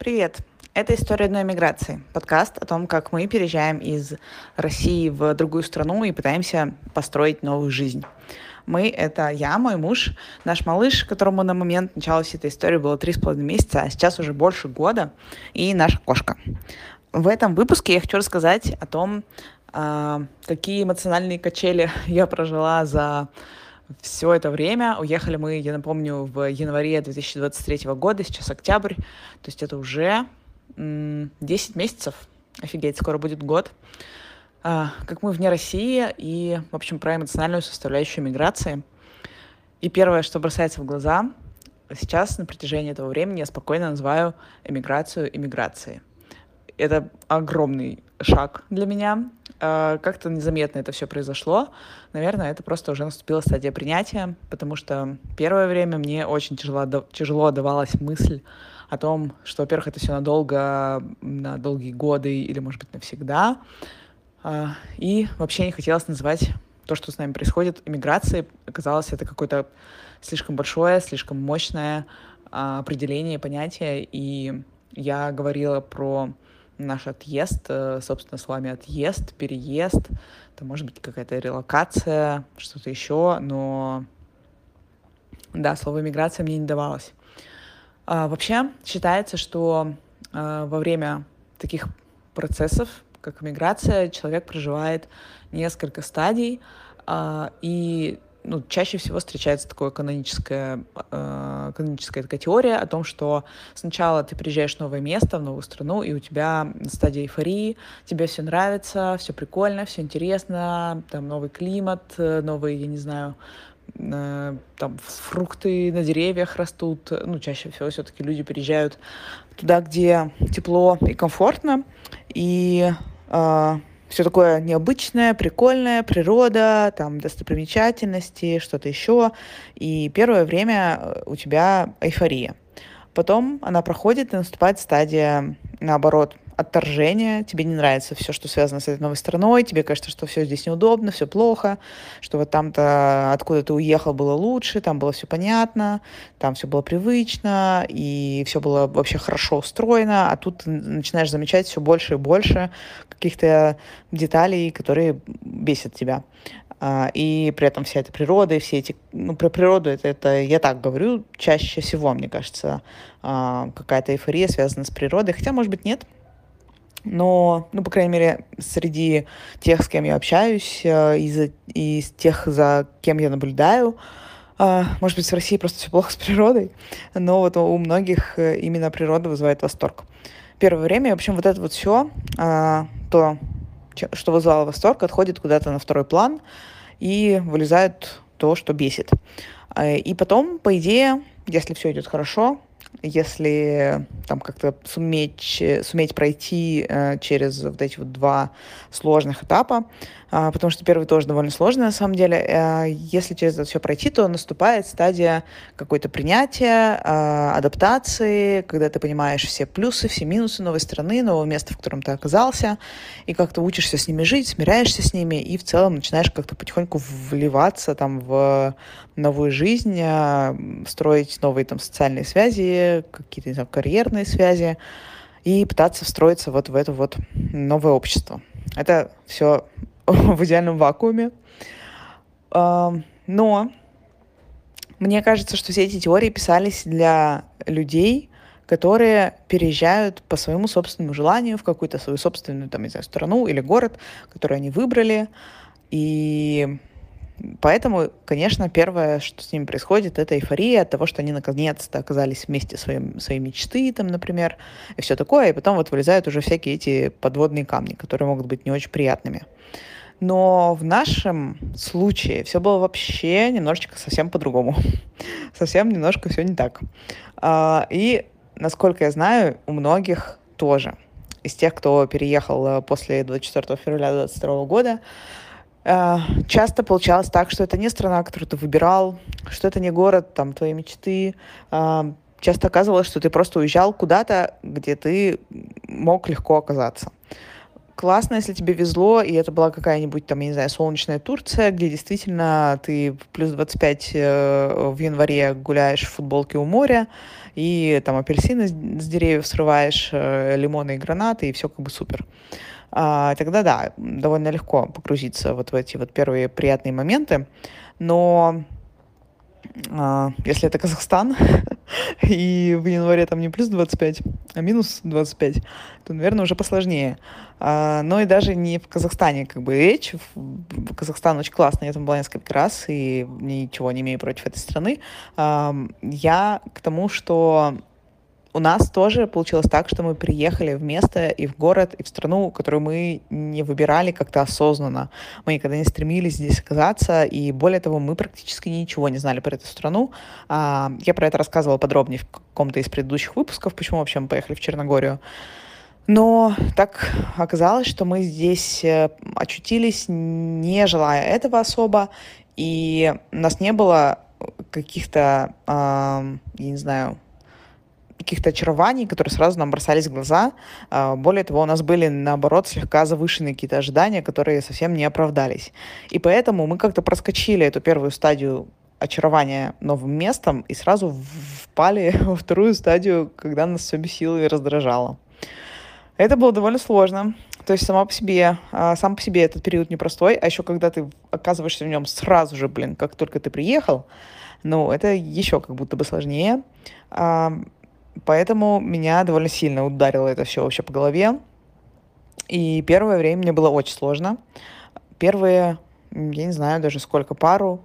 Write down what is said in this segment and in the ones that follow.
Привет! Это «История одной миграции», подкаст о том, как мы переезжаем из России в другую страну и пытаемся построить новую жизнь. Мы — это я, мой муж, наш малыш, которому на момент начала всей этой истории было три с половиной месяца, а сейчас уже больше года, и наша кошка. В этом выпуске я хочу рассказать о том, а, какие эмоциональные качели я прожила за все это время. Уехали мы, я напомню, в январе 2023 года, сейчас октябрь, то есть это уже 10 месяцев. Офигеть, скоро будет год. А, как мы вне России и, в общем, про эмоциональную составляющую миграции. И первое, что бросается в глаза, сейчас на протяжении этого времени я спокойно называю эмиграцию иммиграцией. Это огромный шаг для меня. А, как-то незаметно это все произошло. Наверное, это просто уже наступила стадия принятия, потому что первое время мне очень тяжело, тяжело давалась мысль о том, что, во-первых, это все надолго, на долгие годы или, может быть, навсегда. А, и вообще не хотелось называть то, что с нами происходит, иммиграцией. Оказалось, это какое-то слишком большое, слишком мощное а, определение, понятие. И я говорила про наш отъезд, э, собственно, с вами отъезд, переезд, это может быть какая-то релокация, что-то еще, но да, слово миграция мне не давалось. А, вообще считается, что а, во время таких процессов, как миграция, человек проживает несколько стадий, а, и ну, чаще всего встречается такая каноническая, э, каноническая такая теория о том, что сначала ты приезжаешь в новое место, в новую страну, и у тебя стадия эйфории, тебе все нравится, все прикольно, все интересно, там новый климат, новый, я не знаю, э, там фрукты на деревьях растут, ну, чаще всего все-таки люди переезжают туда, где тепло и комфортно, и э, все такое необычное, прикольное, природа, там достопримечательности, что-то еще. И первое время э, у тебя эйфория. Потом она проходит, и наступает стадия, наоборот, отторжения, тебе не нравится все, что связано с этой новой страной, тебе кажется, что все здесь неудобно, все плохо, что вот там-то, откуда ты уехал, было лучше, там было все понятно, там все было привычно, и все было вообще хорошо устроено, а тут ты начинаешь замечать все больше и больше каких-то деталей, которые бесят тебя. А, и при этом вся эта природа, и все эти... Ну, про природу это, это я так говорю, чаще всего, мне кажется, а, какая-то эйфория связана с природой, хотя, может быть, нет, но, ну, по крайней мере, среди тех, с кем я общаюсь, э, из, из тех, за кем я наблюдаю, э, может быть, в России просто все плохо с природой, но вот у многих э, именно природа вызывает восторг. Первое время, в общем, вот это вот все, то, что вызывало восторг, отходит куда-то на второй план и вылезает то, что бесит. И потом, по идее, если все идет хорошо, если там как-то суметь, суметь пройти э, через вот эти вот два сложных этапа, э, потому что первый тоже довольно сложный на самом деле. Э, если через это все пройти, то наступает стадия какой-то принятия, э, адаптации, когда ты понимаешь все плюсы, все минусы новой страны, нового места, в котором ты оказался, и как-то учишься с ними жить, смиряешься с ними, и в целом начинаешь как-то потихоньку вливаться там в новую жизнь, строить новые там социальные связи, какие-то, знаю, карьерные связи, и пытаться встроиться вот в это вот новое общество. Это все в идеальном вакууме. Но мне кажется, что все эти теории писались для людей, которые переезжают по своему собственному желанию в какую-то свою собственную, там, не знаю, страну или город, который они выбрали. И Поэтому, конечно, первое, что с ними происходит, это эйфория от того, что они наконец-то оказались вместе своим, своей мечты, там, например, и все такое, и потом вот вылезают уже всякие эти подводные камни, которые могут быть не очень приятными. Но в нашем случае все было вообще немножечко совсем по-другому. совсем немножко все не так. А, и, насколько я знаю, у многих тоже. Из тех, кто переехал э, после 24 февраля 2022 года, Э, часто получалось так, что это не страна, которую ты выбирал, что это не город там твоей мечты. Э, часто оказывалось, что ты просто уезжал куда-то, где ты мог легко оказаться. Классно, если тебе везло, и это была какая-нибудь там, я не знаю, солнечная Турция, где действительно ты плюс 25 э, в январе гуляешь в футболке у моря, и там апельсины с деревьев срываешь, э, лимоны и гранаты, и все как бы супер. А, тогда да, довольно легко погрузиться вот в эти вот первые приятные моменты, но если это Казахстан, и в январе там не плюс 25, а минус 25, то, наверное, уже посложнее. А, но и даже не в Казахстане как бы речь. Казахстан очень классный, я там была несколько раз, и ничего не имею против этой страны. А, я к тому, что у нас тоже получилось так, что мы приехали в место и в город, и в страну, которую мы не выбирали как-то осознанно. Мы никогда не стремились здесь оказаться, и более того, мы практически ничего не знали про эту страну. А, я про это рассказывала подробнее в каком-то из предыдущих выпусков, почему вообще мы поехали в Черногорию. Но так оказалось, что мы здесь э, очутились, не желая этого особо, и у нас не было каких-то, я не знаю, каких-то очарований, которые сразу нам бросались в глаза. А, более того, у нас были, наоборот, слегка завышенные какие-то ожидания, которые совсем не оправдались. И поэтому мы как-то проскочили эту первую стадию очарования новым местом и сразу впали во вторую стадию, когда нас все бесило и раздражало. Это было довольно сложно. То есть сама по себе, а, сам по себе этот период непростой, а еще когда ты оказываешься в нем сразу же, блин, как только ты приехал, ну, это еще как будто бы сложнее. Поэтому меня довольно сильно ударило это все вообще по голове. И первое время мне было очень сложно. Первые, я не знаю даже сколько, пару,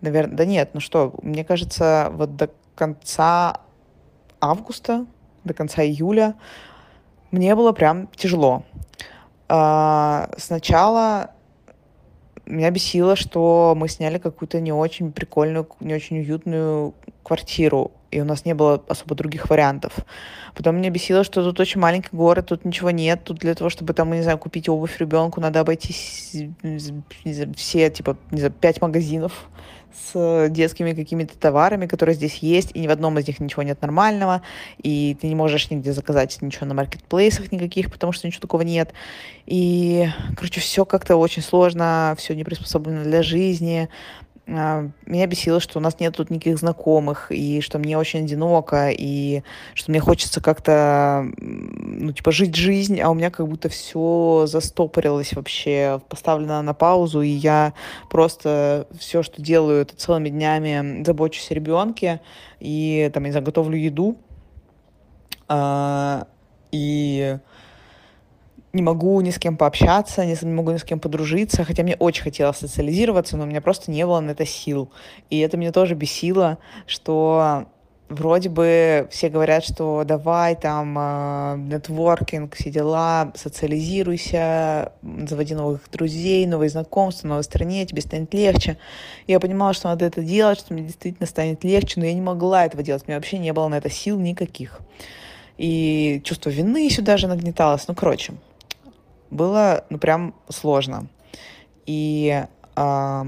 наверное, да нет, ну что, мне кажется, вот до конца августа, до конца июля мне было прям тяжело. А, сначала меня бесило, что мы сняли какую-то не очень прикольную, не очень уютную квартиру и у нас не было особо других вариантов. Потом меня бесило, что тут очень маленький город, тут ничего нет, тут для того, чтобы там, не знаю, купить обувь ребенку, надо обойти все, типа, не знаю, пять магазинов с детскими какими-то товарами, которые здесь есть, и ни в одном из них ничего нет нормального, и ты не можешь нигде заказать ничего на маркетплейсах никаких, потому что ничего такого нет. И, короче, все как-то очень сложно, все не приспособлено для жизни. А, меня бесило, что у нас нет тут никаких знакомых, и что мне очень одиноко, и что мне хочется как-то, ну, типа, жить жизнь, а у меня как будто все застопорилось вообще, поставлено на паузу, и я просто все, что делаю, это целыми днями забочусь о ребенке, и, там, не знаю, готовлю еду, а, и не могу ни с кем пообщаться, не могу ни с кем подружиться, хотя мне очень хотелось социализироваться, но у меня просто не было на это сил. И это меня тоже бесило, что вроде бы все говорят, что давай там э, нетворкинг, все дела, социализируйся, заводи новых друзей, новые знакомства, новой стране, тебе станет легче. Я понимала, что надо это делать, что мне действительно станет легче, но я не могла этого делать, у меня вообще не было на это сил никаких. И чувство вины сюда же нагнеталось. Ну, короче, было, ну, прям сложно. И, э,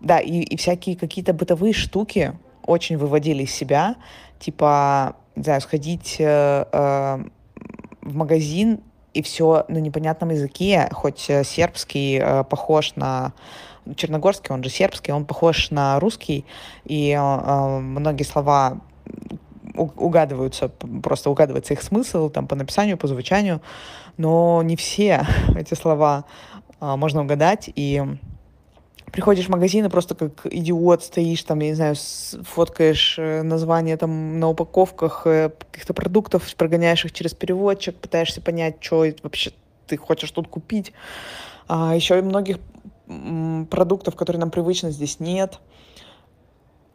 да, и, и всякие какие-то бытовые штуки очень выводили из себя, типа, не знаю, сходить э, э, в магазин и все на непонятном языке, хоть э, сербский э, похож на черногорский, он же сербский, он похож на русский, и э, многие слова угадываются, просто угадывается их смысл там по написанию, по звучанию, но не все эти слова а, можно угадать, и приходишь в магазин и просто как идиот стоишь, там, я не знаю, фоткаешь э, название там на упаковках э, каких-то продуктов, прогоняешь их через переводчик, пытаешься понять, что вообще ты хочешь тут купить. А еще и многих продуктов, которые нам привычны, здесь нет.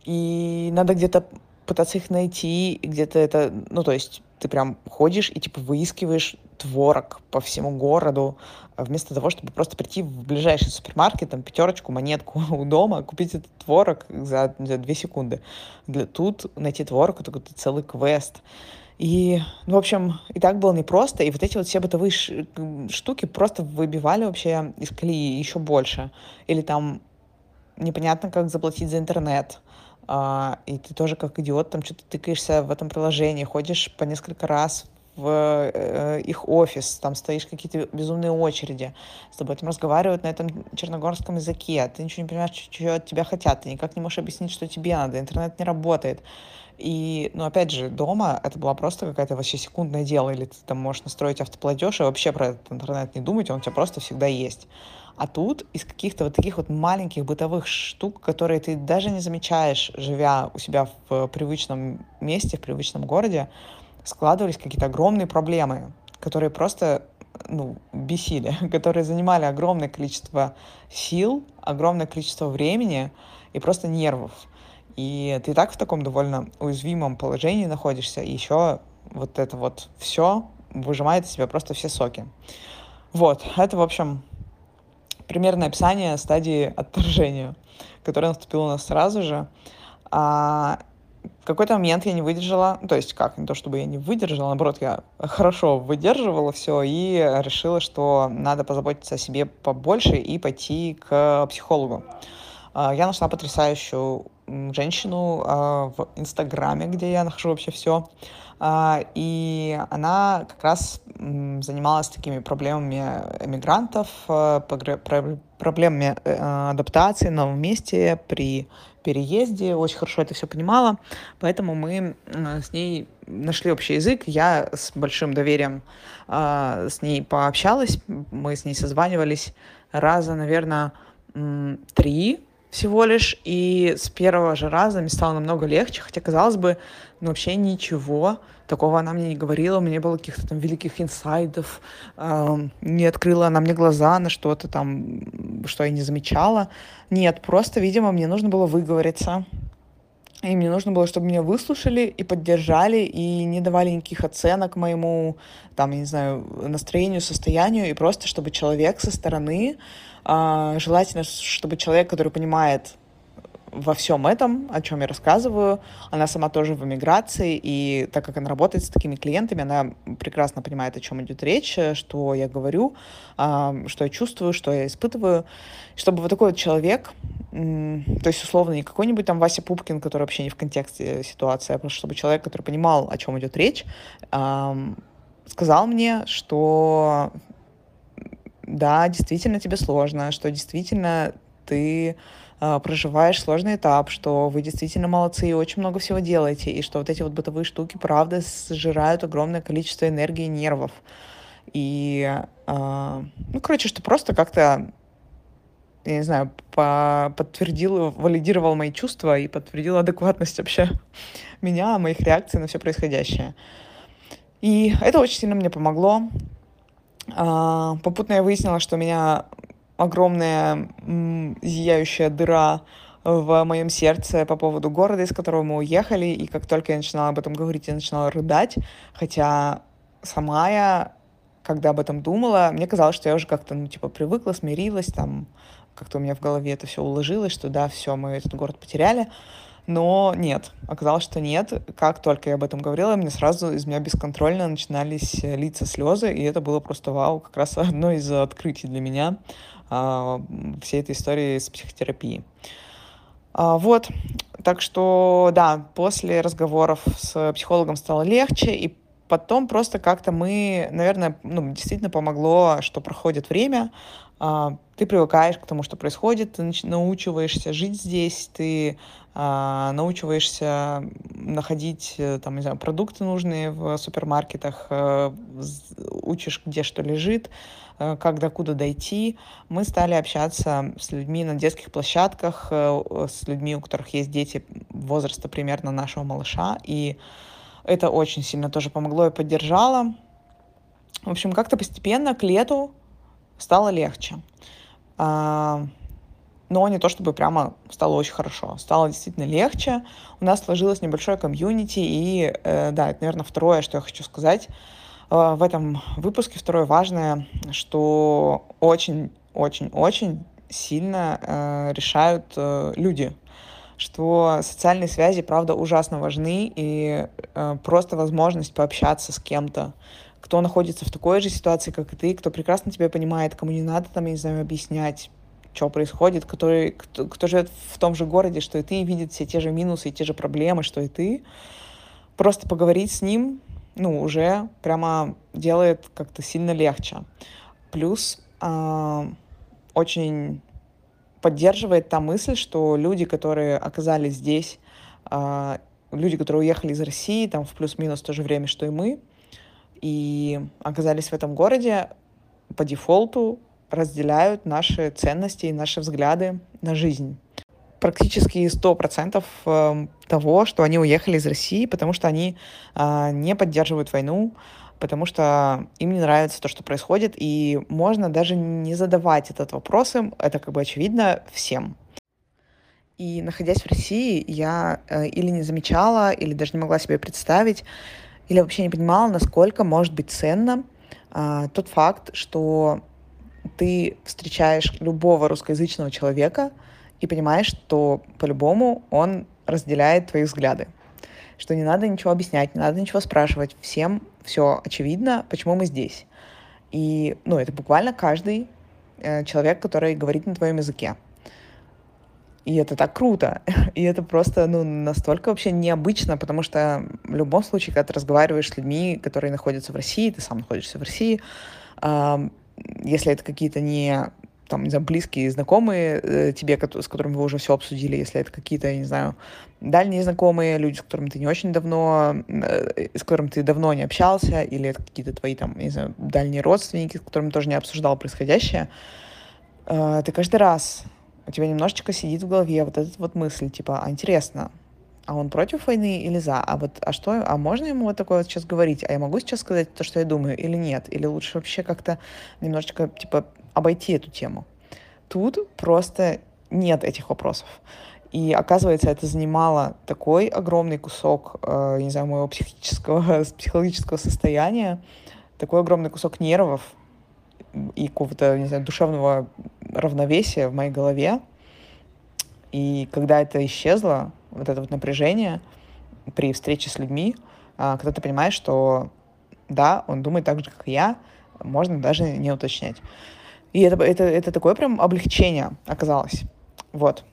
И надо где-то пытаться их найти, где-то это, ну, то есть ты прям ходишь и, типа, выискиваешь творог по всему городу, а вместо того, чтобы просто прийти в ближайший супермаркет, там, пятерочку, монетку у дома, купить этот творог за, за две секунды. Для, тут найти творог — это какой-то целый квест. И, ну, в общем, и так было непросто, и вот эти вот все бытовые штуки просто выбивали вообще из колеи еще больше. Или там непонятно, как заплатить за интернет, а, и ты тоже как идиот там что-то тыкаешься в этом приложении, ходишь по несколько раз в э, их офис, там стоишь какие-то безумные очереди, с тобой там разговаривают на этом черногорском языке, ты ничего не понимаешь, что от тебя хотят, ты никак не можешь объяснить, что тебе надо, интернет не работает. И, ну, опять же, дома это была просто какая-то вообще секундное дело, или ты там можешь настроить автоплатеж и вообще про этот интернет не думать, он у тебя просто всегда есть. А тут из каких-то вот таких вот маленьких бытовых штук, которые ты даже не замечаешь, живя у себя в привычном месте, в привычном городе, складывались какие-то огромные проблемы, которые просто ну, бесили, которые занимали огромное количество сил, огромное количество времени и просто нервов. И ты и так в таком довольно уязвимом положении находишься, и еще вот это вот все выжимает из себя просто все соки. Вот, это, в общем, примерное описание стадии отторжения, которая наступила у нас сразу же. А в какой-то момент я не выдержала, то есть как, не то чтобы я не выдержала, наоборот, я хорошо выдерживала все и решила, что надо позаботиться о себе побольше и пойти к психологу. А, я нашла потрясающую женщину а, в Инстаграме, где я нахожу вообще все. А, и она как раз занималась такими проблемами эмигрантов, э, проблемами э, адаптации на новом месте при переезде, очень хорошо это все понимала, поэтому мы с ней нашли общий язык, я с большим доверием а, с ней пообщалась, мы с ней созванивались раза, наверное, три всего лишь, и с первого же раза мне стало намного легче, хотя, казалось бы, ну, вообще ничего такого она мне не говорила, у меня было каких-то там великих инсайдов, э, не открыла она мне глаза на что-то там, что я не замечала. Нет, просто, видимо, мне нужно было выговориться, и мне нужно было, чтобы меня выслушали и поддержали, и не давали никаких оценок моему, там, я не знаю, настроению, состоянию, и просто, чтобы человек со стороны, желательно, чтобы человек, который понимает во всем этом, о чем я рассказываю. Она сама тоже в эмиграции, и так как она работает с такими клиентами, она прекрасно понимает, о чем идет речь, что я говорю, а, что я чувствую, что я испытываю. Чтобы вот такой вот человек, то есть, условно, не какой-нибудь там Вася Пупкин, который вообще не в контексте ситуации, а просто чтобы человек, который понимал, о чем идет речь, сказал мне, что да, действительно тебе сложно, что действительно ты а, проживаешь сложный этап, что вы действительно молодцы и очень много всего делаете, и что вот эти вот бытовые штуки, правда, сжирают огромное количество энергии и нервов. И, э, ну, короче, что просто как-то, я не знаю, по подтвердил, валидировал мои чувства и подтвердил адекватность вообще меня, моих реакций на все происходящее. И это очень сильно мне помогло. А, попутно я выяснила, что у меня огромная зияющая дыра в моем сердце по поводу города, из которого мы уехали, и как только я начинала об этом говорить, я начинала рыдать, хотя сама я, когда об этом думала, мне казалось, что я уже как-то, ну, типа, привыкла, смирилась, там, как-то у меня в голове это все уложилось, что да, все, мы этот город потеряли, но нет, оказалось, что нет. Как только я об этом говорила, мне сразу из меня бесконтрольно начинались литься слезы, и это было просто вау, как раз одно из открытий для меня а, всей этой истории с психотерапией. А, вот, так что, да, после разговоров с психологом стало легче, и потом просто как-то мы, наверное, ну, действительно помогло, что проходит время, ты привыкаешь к тому, что происходит, ты научиваешься жить здесь, ты а, научиваешься находить э, там, не знаю, продукты нужные в супермаркетах, а, учишь, где что лежит, а, как докуда дойти. Мы стали общаться с людьми на детских площадках, а, с людьми, у которых есть дети возраста примерно нашего малыша, и это очень сильно тоже помогло и поддержало. В общем, как-то постепенно к лету стало легче. А, но не то чтобы прямо стало очень хорошо. Стало действительно легче. У нас сложилось небольшое комьюнити, и э, да, это, наверное, второе, что я хочу сказать э, в этом выпуске. Второе важное, что очень-очень-очень сильно э, решают э, люди, что социальные связи, правда, ужасно важны, и э, просто возможность пообщаться с кем-то, кто находится в такой же ситуации, как и ты, кто прекрасно тебя понимает, кому не надо там, я не знаю, объяснять, что происходит, который, кто, кто живет в том же городе, что и ты, видит все те же минусы и те же проблемы, что и ты. Просто поговорить с ним, ну, уже прямо делает как-то сильно легче. Плюс э, очень поддерживает та мысль, что люди, которые оказались здесь, э, люди, которые уехали из России, там в плюс-минус то же время, что и мы, и оказались в этом городе, по дефолту разделяют наши ценности и наши взгляды на жизнь. Практически 100% эм, того, что они уехали из России, потому что они э, не поддерживают войну, потому что им не нравится то, что происходит, и можно даже не задавать этот вопрос им, это как бы очевидно всем. И находясь в России, я э, или не замечала, или даже не могла себе представить, или вообще не понимала, насколько может быть ценно э, тот факт, что ты встречаешь любого русскоязычного человека и понимаешь, что по-любому он разделяет твои взгляды. Что не надо ничего объяснять, не надо ничего спрашивать. Всем все очевидно, почему мы здесь. И, ну, это буквально каждый э, человек, который говорит на твоем языке. И это так круто. И это просто, ну, настолько вообще необычно, потому что в любом случае, когда ты разговариваешь с людьми, которые находятся в России, ты сам находишься в России, э, если это какие-то не там, не знаю, близкие, знакомые э, тебе, с которыми вы уже все обсудили, если это какие-то, я не знаю, дальние знакомые, люди, с которыми ты не очень давно, э, с которыми ты давно не общался, или это какие-то твои, там, не знаю, дальние родственники, с которыми тоже не обсуждал происходящее, э, ты каждый раз у тебя немножечко сидит в голове вот эта вот мысль, типа, а интересно, а он против войны или за? А вот, а что, а можно ему вот такое вот сейчас говорить? А я могу сейчас сказать то, что я думаю, или нет? Или лучше вообще как-то немножечко, типа, обойти эту тему? Тут просто нет этих вопросов. И оказывается, это занимало такой огромный кусок, э, не знаю, моего психического, психологического состояния, такой огромный кусок нервов, и какого-то, не знаю, душевного равновесия в моей голове. И когда это исчезло, вот это вот напряжение при встрече с людьми, когда ты понимаешь, что да, он думает так же, как я, можно даже не уточнять. И это, это, это такое прям облегчение оказалось. Вот.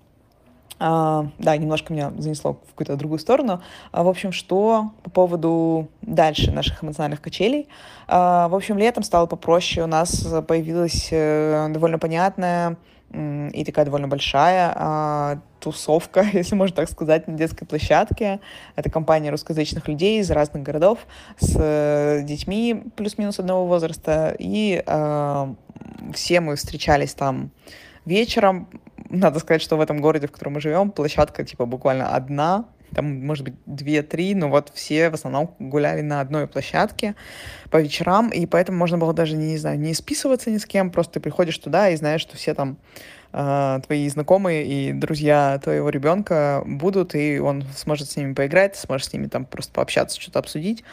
А, да, немножко меня занесло в какую-то другую сторону. А, в общем, что по поводу дальше наших эмоциональных качелей. А, в общем, летом стало попроще. У нас появилась э, довольно понятная и такая довольно большая а, тусовка, если можно так сказать, на детской площадке. Это компания русскоязычных людей из разных городов с э, детьми плюс-минус одного возраста. И а, все мы встречались там вечером, надо сказать, что в этом городе, в котором мы живем, площадка типа буквально одна, там, может быть, две-три, но вот все в основном гуляли на одной площадке по вечерам, и поэтому можно было даже, не, знаю, не списываться ни с кем, просто ты приходишь туда и знаешь, что все там э, твои знакомые и друзья твоего ребенка будут, и он сможет с ними поиграть, сможет с ними там просто пообщаться, что-то обсудить.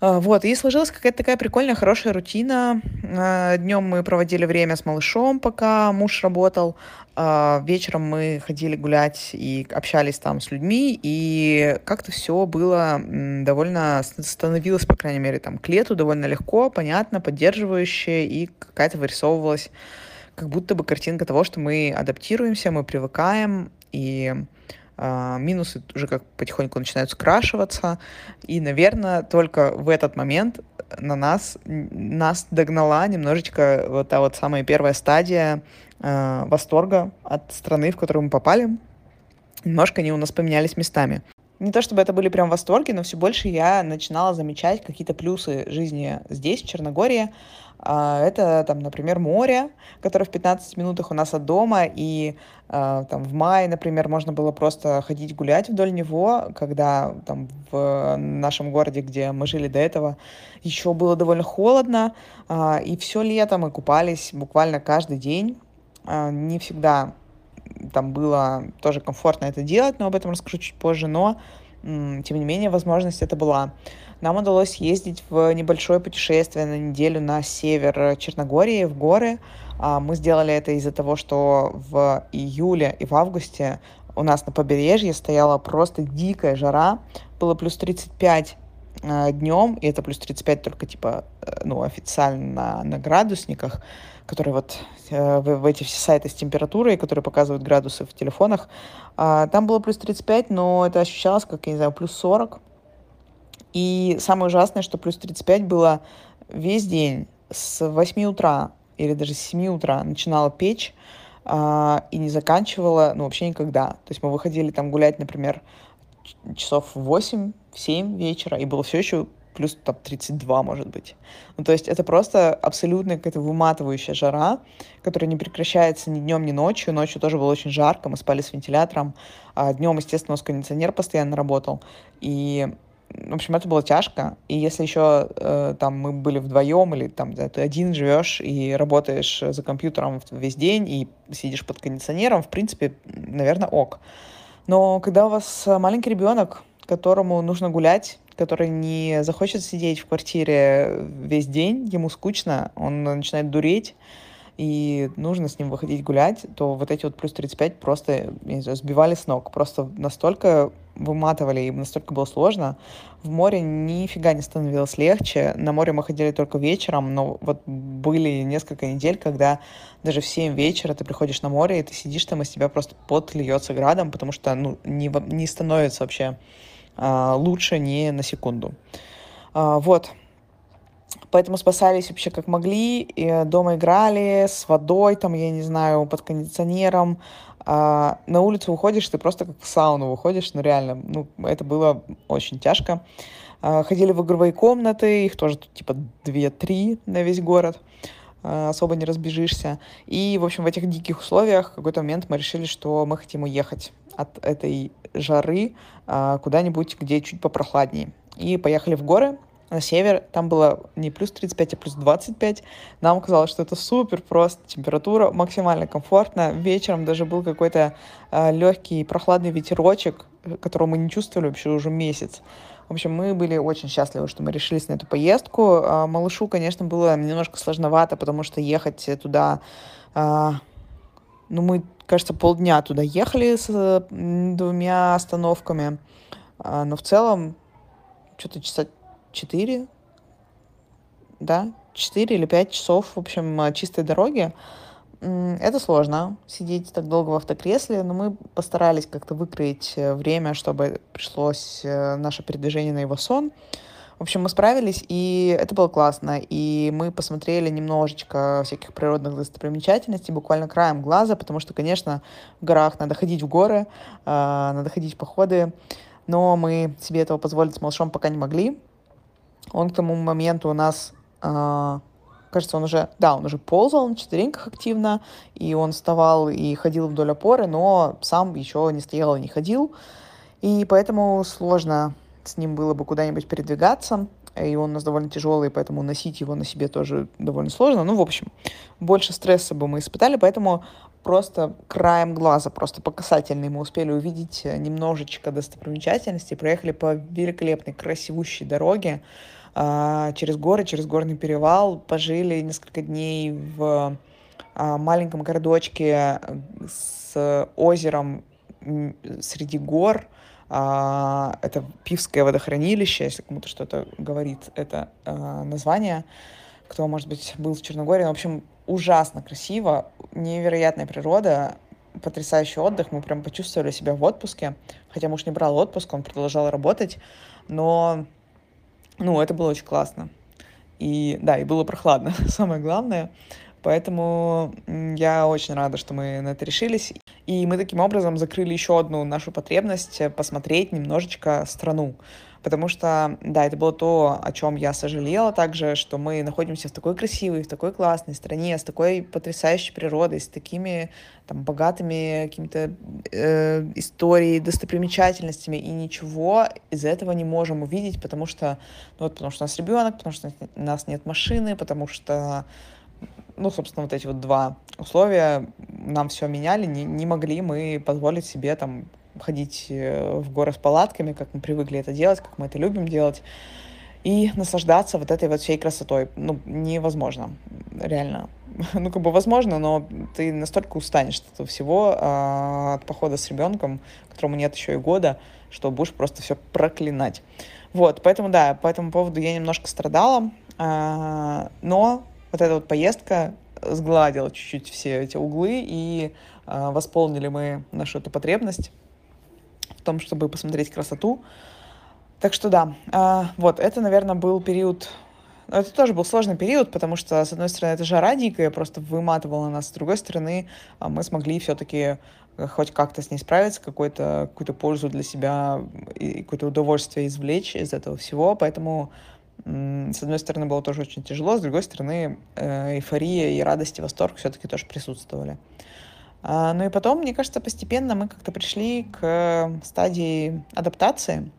А, вот, и сложилась какая-то такая прикольная, хорошая рутина. А, Днем мы проводили время с малышом, пока муж работал. А, вечером мы ходили гулять и общались там с людьми, и как-то все было довольно, становилось, по крайней мере, там к лету довольно легко, понятно, поддерживающе, и какая-то вырисовывалась как будто бы картинка того, что мы адаптируемся, мы привыкаем, и минусы уже как потихоньку начинают скрашиваться, и, наверное, только в этот момент на нас, нас догнала немножечко вот та вот самая первая стадия э, восторга от страны, в которую мы попали. Немножко они у нас поменялись местами. Не то чтобы это были прям восторги, но все больше я начинала замечать какие-то плюсы жизни здесь, в Черногории, а, это, там, например, море, которое в 15 минутах у нас от дома, и а, там в мае, например, можно было просто ходить гулять вдоль него, когда там в нашем городе, где мы жили до этого, еще было довольно холодно, а, и все лето мы купались буквально каждый день. Не всегда там было тоже комфортно это делать, но об этом расскажу чуть позже, но тем не менее возможность это была. Нам удалось ездить в небольшое путешествие на неделю на север Черногории, в горы. А, мы сделали это из-за того, что в июле и в августе у нас на побережье стояла просто дикая жара. Было плюс 35 э, днем, и это плюс 35 только типа, э, ну, официально на, на градусниках, которые вот э, в, в эти все сайты с температурой, которые показывают градусы в телефонах. Э, там было плюс 35, но это ощущалось как, я не знаю, плюс 40. И самое ужасное, что плюс 35 было весь день с 8 утра или даже с 7 утра начинала печь а, и не заканчивала, ну, вообще никогда. То есть мы выходили там гулять, например, часов в 8, в 7 вечера, и было все еще плюс там 32, может быть. Ну, то есть это просто абсолютно какая-то выматывающая жара, которая не прекращается ни днем, ни ночью. Ночью тоже было очень жарко, мы спали с вентилятором, а днем, естественно, у нас кондиционер постоянно работал. И в общем, это было тяжко. И если еще э, там мы были вдвоем, или там да, ты один живешь и работаешь за компьютером весь день и сидишь под кондиционером, в принципе, наверное, ок. Но когда у вас маленький ребенок, которому нужно гулять, который не захочет сидеть в квартире весь день, ему скучно, он начинает дуреть, и нужно с ним выходить гулять, то вот эти вот плюс 35 просто, не знаю, сбивали с ног. Просто настолько выматывали, и настолько было сложно. В море нифига не становилось легче. На море мы ходили только вечером, но вот были несколько недель, когда даже в 7 вечера ты приходишь на море, и ты сидишь там, из тебя просто пот льется градом, потому что ну, не, не становится вообще лучше ни на секунду. А, вот, Поэтому спасались вообще как могли, и дома играли с водой, там, я не знаю, под кондиционером. А на улицу выходишь, ты просто как в сауну выходишь, ну реально, ну это было очень тяжко. А, ходили в игровые комнаты, их тоже тут типа 2-3 на весь город а, особо не разбежишься. И, в общем, в этих диких условиях в какой-то момент мы решили, что мы хотим уехать от этой жары а, куда-нибудь, где чуть попрохладнее. И поехали в горы, на север, там было не плюс 35, а плюс 25. Нам казалось, что это супер просто, температура максимально комфортная. Вечером даже был какой-то э, легкий прохладный ветерочек, которого мы не чувствовали вообще уже месяц. В общем, мы были очень счастливы, что мы решились на эту поездку. А малышу, конечно, было немножко сложновато, потому что ехать туда... А, ну, мы, кажется, полдня туда ехали с двумя остановками. А, но в целом, что-то часа 4, да, 4 или 5 часов, в общем, э, чистой дороги. Это сложно, сидеть так долго в автокресле, но мы постарались как-то выкроить э, время, чтобы пришлось э, наше передвижение на его сон. В общем, мы справились, и это было классно. И мы посмотрели немножечко всяких природных достопримечательностей, буквально краем глаза, потому что, конечно, в горах надо ходить в горы, надо ходить в походы, но мы себе этого позволить с малышом пока не могли. Он к тому моменту у нас, э, кажется, он уже, да, он уже ползал на четвереньках активно, и он вставал и ходил вдоль опоры, но сам еще не стоял и не ходил, и поэтому сложно с ним было бы куда-нибудь передвигаться, и он у нас довольно тяжелый, поэтому носить его на себе тоже довольно сложно. Ну, в общем, больше стресса бы мы испытали, поэтому просто краем глаза, просто по касательной мы успели увидеть немножечко достопримечательностей, проехали по великолепной, красивущей дороге, а, через горы, через горный перевал, пожили несколько дней в а, маленьком городочке с озером среди гор. А, это Пивское водохранилище, если кому-то что-то говорит это название. Кто, может быть, был в Черногории. В общем, ужасно красиво, невероятная природа, потрясающий отдых. Мы прям почувствовали себя в отпуске. Хотя муж не брал отпуск, он продолжал работать. Но ну, это было очень классно. И да, и было прохладно, самое главное. Поэтому я очень рада, что мы на это решились. И мы таким образом закрыли еще одну нашу потребность посмотреть немножечко страну. Потому что, да, это было то, о чем я сожалела также, что мы находимся в такой красивой, в такой классной стране, с такой потрясающей природой, с такими там богатыми какими-то э, историей, достопримечательностями, и ничего из этого не можем увидеть, потому что, ну вот, потому что у нас ребенок, потому что у нас нет машины, потому что ну, собственно, вот эти вот два условия нам все меняли, не, не могли мы позволить себе там ходить э, в горы с палатками, как мы привыкли это делать, как мы это любим делать, и наслаждаться вот этой вот всей красотой. Ну, невозможно, реально. Ну, как бы возможно, но ты настолько устанешь от этого всего, э, от похода с ребенком, которому нет еще и года, что будешь просто все проклинать. Вот, поэтому, да, по этому поводу я немножко страдала, э, но вот эта вот поездка сгладила чуть-чуть все эти углы, и э, восполнили мы нашу эту потребность в том, чтобы посмотреть красоту. Так что да, а, вот это, наверное, был период это тоже был сложный период, потому что, с одной стороны, это жара дикая, просто выматывала нас, с другой стороны, а, мы смогли все-таки э, хоть как-то с ней справиться, какую-то какую пользу для себя и какое-то удовольствие извлечь из этого всего, поэтому с одной стороны, было тоже очень тяжело, с другой стороны, э, эйфория и радость и восторг все-таки тоже присутствовали. А, ну и потом, мне кажется, постепенно мы как-то пришли к стадии адаптации,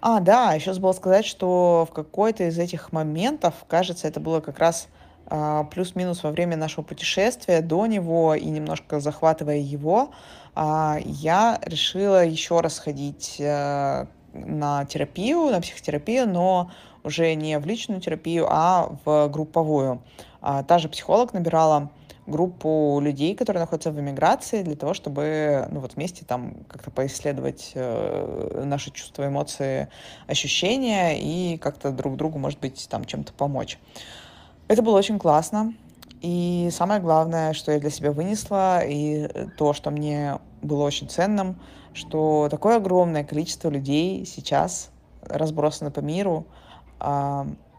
а, да, еще забыла сказать, что в какой-то из этих моментов, кажется, это было как раз а, плюс-минус во время нашего путешествия до него и немножко захватывая его, а, я решила еще раз ходить а, на терапию, на психотерапию, но уже не в личную терапию, а в групповую. А, та же психолог набирала группу людей, которые находятся в эмиграции, для того, чтобы ну, вот вместе там как-то поисследовать э, наши чувства, эмоции, ощущения и как-то друг другу, может быть, там чем-то помочь. Это было очень классно. И самое главное, что я для себя вынесла, и то, что мне было очень ценным, что такое огромное количество людей сейчас разбросано по миру,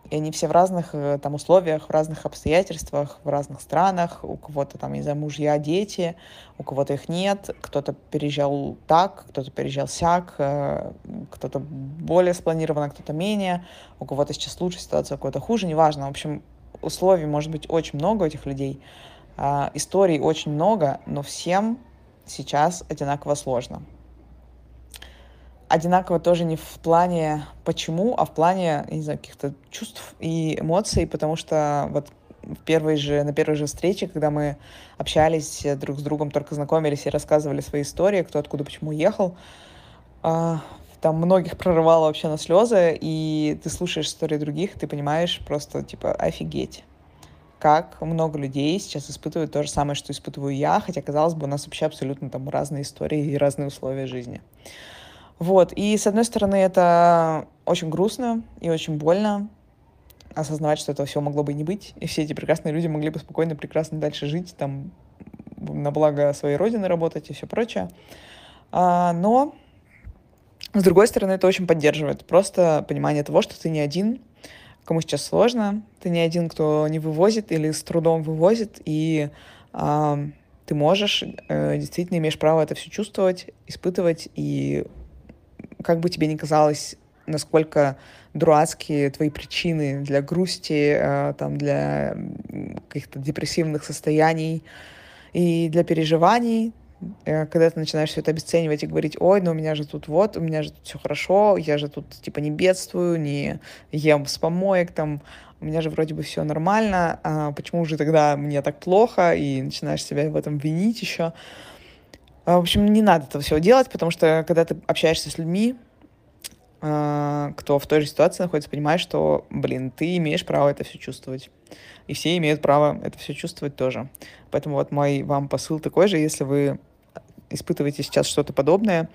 и они все в разных э, там условиях, в разных обстоятельствах, в разных странах. У кого-то там, не знаю, мужья, дети, у кого-то их нет, кто-то переезжал так, кто-то переезжал сяк, э, кто-то более спланированно, кто-то менее, у кого-то сейчас лучше ситуация, у кого-то хуже, неважно. В общем, условий может быть очень много у этих людей, а, историй очень много, но всем сейчас одинаково сложно одинаково тоже не в плане почему, а в плане, не знаю, каких-то чувств и эмоций, потому что вот в первой же, на первой же встрече, когда мы общались друг с другом, только знакомились и рассказывали свои истории, кто откуда, почему уехал, а, там многих прорывало вообще на слезы, и ты слушаешь истории других, ты понимаешь просто, типа, офигеть как много людей сейчас испытывают то же самое, что испытываю я, хотя, казалось бы, у нас вообще абсолютно там разные истории и разные условия жизни. Вот, и с одной стороны, это очень грустно и очень больно осознавать, что этого всего могло бы не быть, и все эти прекрасные люди могли бы спокойно, прекрасно дальше жить, там, на благо своей родины работать и все прочее. А, но, с другой стороны, это очень поддерживает. Просто понимание того, что ты не один, кому сейчас сложно, ты не один, кто не вывозит или с трудом вывозит, и а, ты можешь, э, действительно имеешь право это все чувствовать, испытывать и как бы тебе ни казалось, насколько дурацкие твои причины для грусти, э, там, для каких-то депрессивных состояний и для переживаний, э, когда ты начинаешь все это обесценивать и говорить, ой, ну у меня же тут вот, у меня же тут все хорошо, я же тут типа не бедствую, не ем с помоек, там, у меня же вроде бы все нормально, а почему же тогда мне так плохо, и начинаешь себя в этом винить еще. А, в общем, не надо этого всего делать, потому что когда ты общаешься с людьми, а, кто в той же ситуации находится, понимаешь, что, блин, ты имеешь право это все чувствовать. И все имеют право это все чувствовать тоже. Поэтому вот мой вам посыл такой же, если вы испытываете сейчас что-то подобное,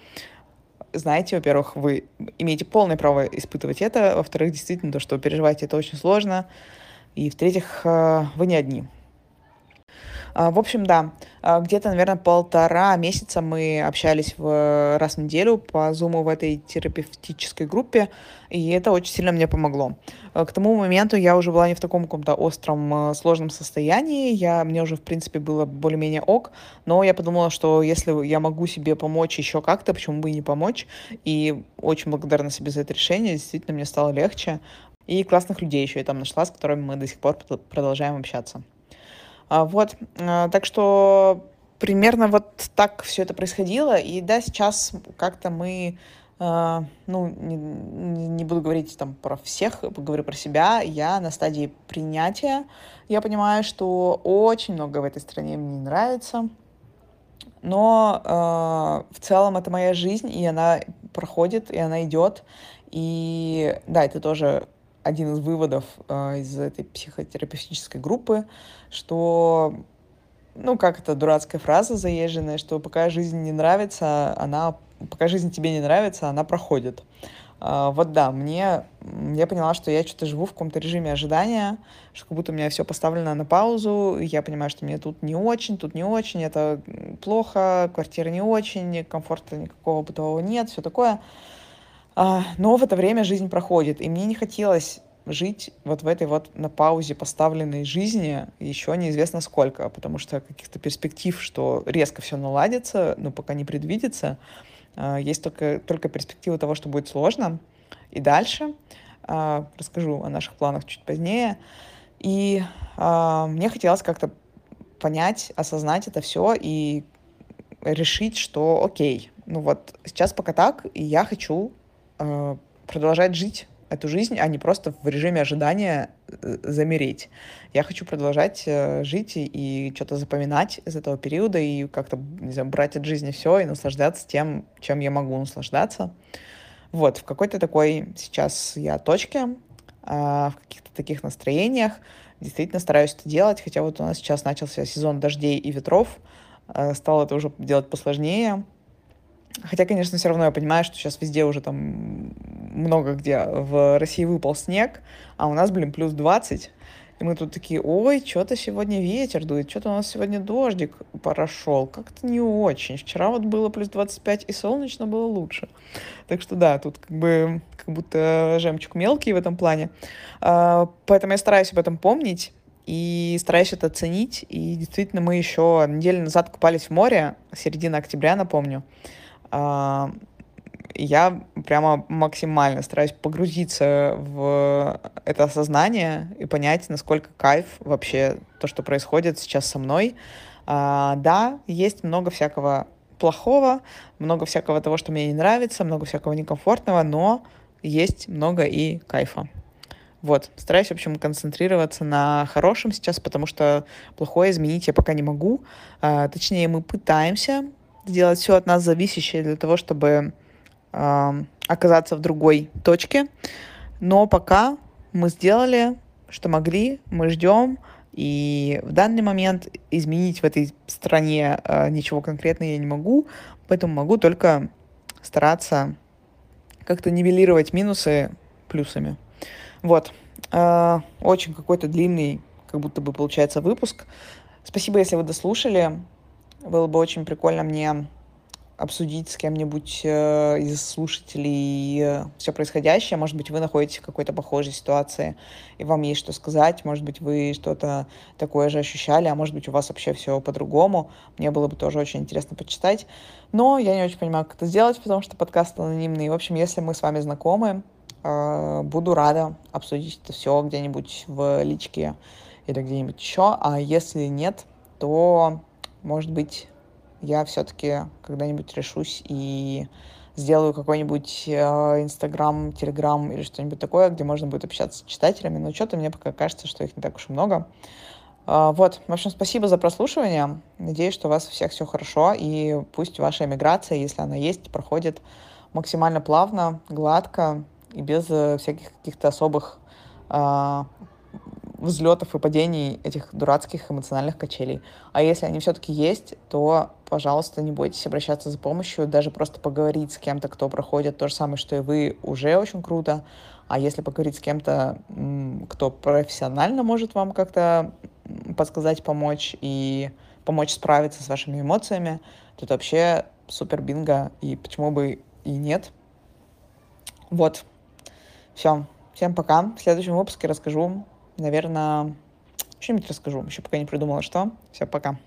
знаете, во-первых, вы имеете полное право испытывать это, во-вторых, действительно, то, что переживаете, это очень сложно, и в-третьих, а, вы не одни. А, в общем, да, а, где-то, наверное, полтора месяца мы общались в, раз в неделю по Zoom в этой терапевтической группе, и это очень сильно мне помогло. А, к тому моменту я уже была не в таком каком-то остром, сложном состоянии, я, мне уже, в принципе, было более-менее ок, но я подумала, что если я могу себе помочь еще как-то, почему бы и не помочь, и очень благодарна себе за это решение, действительно, мне стало легче, и классных людей еще я там нашла, с которыми мы до сих пор продолжаем общаться. А, вот, а, так что примерно вот так все это происходило. И да, сейчас как-то мы, а, ну, не, буду говорить там про всех, поговорю про себя. Я на стадии принятия. Я понимаю, что очень много в этой стране мне не нравится. Но э, в целом это моя жизнь, и она проходит, и она идет. И да, это тоже один из выводов э, из этой психотерапевтической группы, что, ну, как это дурацкая фраза заезженная, что пока жизнь не нравится, она, пока жизнь тебе не нравится, она проходит. Uh, вот да, мне, я поняла, что я что-то живу в каком-то режиме ожидания, что как будто у меня все поставлено на паузу, я понимаю, что мне тут не очень, тут не очень, это плохо, квартира не очень, комфорта никакого бытового нет, все такое. А, но в это время жизнь проходит, и мне не хотелось жить вот в этой вот на паузе поставленной жизни еще неизвестно сколько, потому что каких-то перспектив, что резко все наладится, ну, пока не предвидится. А, есть только, только перспектива того, что будет сложно. И дальше а, расскажу о наших планах чуть позднее. И мне хотелось как-то понять, осознать это все и решить, что окей, ну вот сейчас пока так, и я хочу продолжать жить эту жизнь, а не просто в режиме ожидания э, замереть. Я хочу продолжать э, жить и, и что-то запоминать из этого периода и как-то, не знаю, брать от жизни все и наслаждаться тем, чем я могу наслаждаться. Вот, в какой-то такой сейчас я точке, э, в каких-то таких настроениях, действительно стараюсь это делать, хотя вот у нас сейчас начался сезон дождей и ветров, э, стало это уже делать посложнее. Хотя, конечно, все равно я понимаю, что сейчас везде уже там много где в России выпал снег, а у нас, блин, плюс 20. И мы тут такие, ой, что-то сегодня ветер дует, что-то у нас сегодня дождик прошел. Как-то не очень. Вчера вот было плюс 25, и солнечно было лучше. Так что да, тут как бы как будто жемчуг мелкий в этом плане. А, поэтому я стараюсь об этом помнить и стараюсь это оценить. И действительно, мы еще неделю назад купались в море, середина октября, напомню. А, я прямо максимально стараюсь погрузиться в это осознание и понять, насколько кайф вообще то, что происходит сейчас со мной. А, да, есть много всякого плохого, много всякого того, что мне не нравится, много всякого некомфортного, но есть много и кайфа. Вот, стараюсь, в общем, концентрироваться на хорошем сейчас, потому что плохое изменить я пока не могу. А, точнее, мы пытаемся сделать все от нас зависящее для того, чтобы оказаться в другой точке. Но пока мы сделали, что могли, мы ждем, и в данный момент изменить в этой стране э, ничего конкретного я не могу, поэтому могу только стараться как-то нивелировать минусы плюсами. Вот. Э, очень какой-то длинный, как будто бы получается, выпуск. Спасибо, если вы дослушали. Было бы очень прикольно мне обсудить с кем-нибудь э, из слушателей э, все происходящее. Может быть, вы находитесь в какой-то похожей ситуации, и вам есть что сказать. Может быть, вы что-то такое же ощущали, а может быть, у вас вообще все по-другому. Мне было бы тоже очень интересно почитать. Но я не очень понимаю, как это сделать, потому что подкаст анонимный. В общем, если мы с вами знакомы, э, буду рада обсудить это все где-нибудь в личке или где-нибудь еще. А если нет, то, может быть, я все-таки когда-нибудь решусь и сделаю какой-нибудь э, Инстаграм, Телеграм или что-нибудь такое, где можно будет общаться с читателями, но что-то мне пока кажется, что их не так уж и много. А, вот, в общем, спасибо за прослушивание. Надеюсь, что у вас у всех все хорошо, и пусть ваша эмиграция, если она есть, проходит максимально плавно, гладко и без э, всяких каких-то особых а, взлетов и падений этих дурацких эмоциональных качелей. А если они все-таки есть, то, пожалуйста, не бойтесь обращаться за помощью, даже просто поговорить с кем-то, кто проходит то же самое, что и вы, уже очень круто. А если поговорить с кем-то, кто профессионально может вам как-то подсказать, помочь и помочь справиться с вашими эмоциями, то это вообще супер бинго, и почему бы и нет. Вот. Все. Всем пока. В следующем выпуске расскажу наверное, что-нибудь расскажу. Еще пока не придумала, что. Все, пока.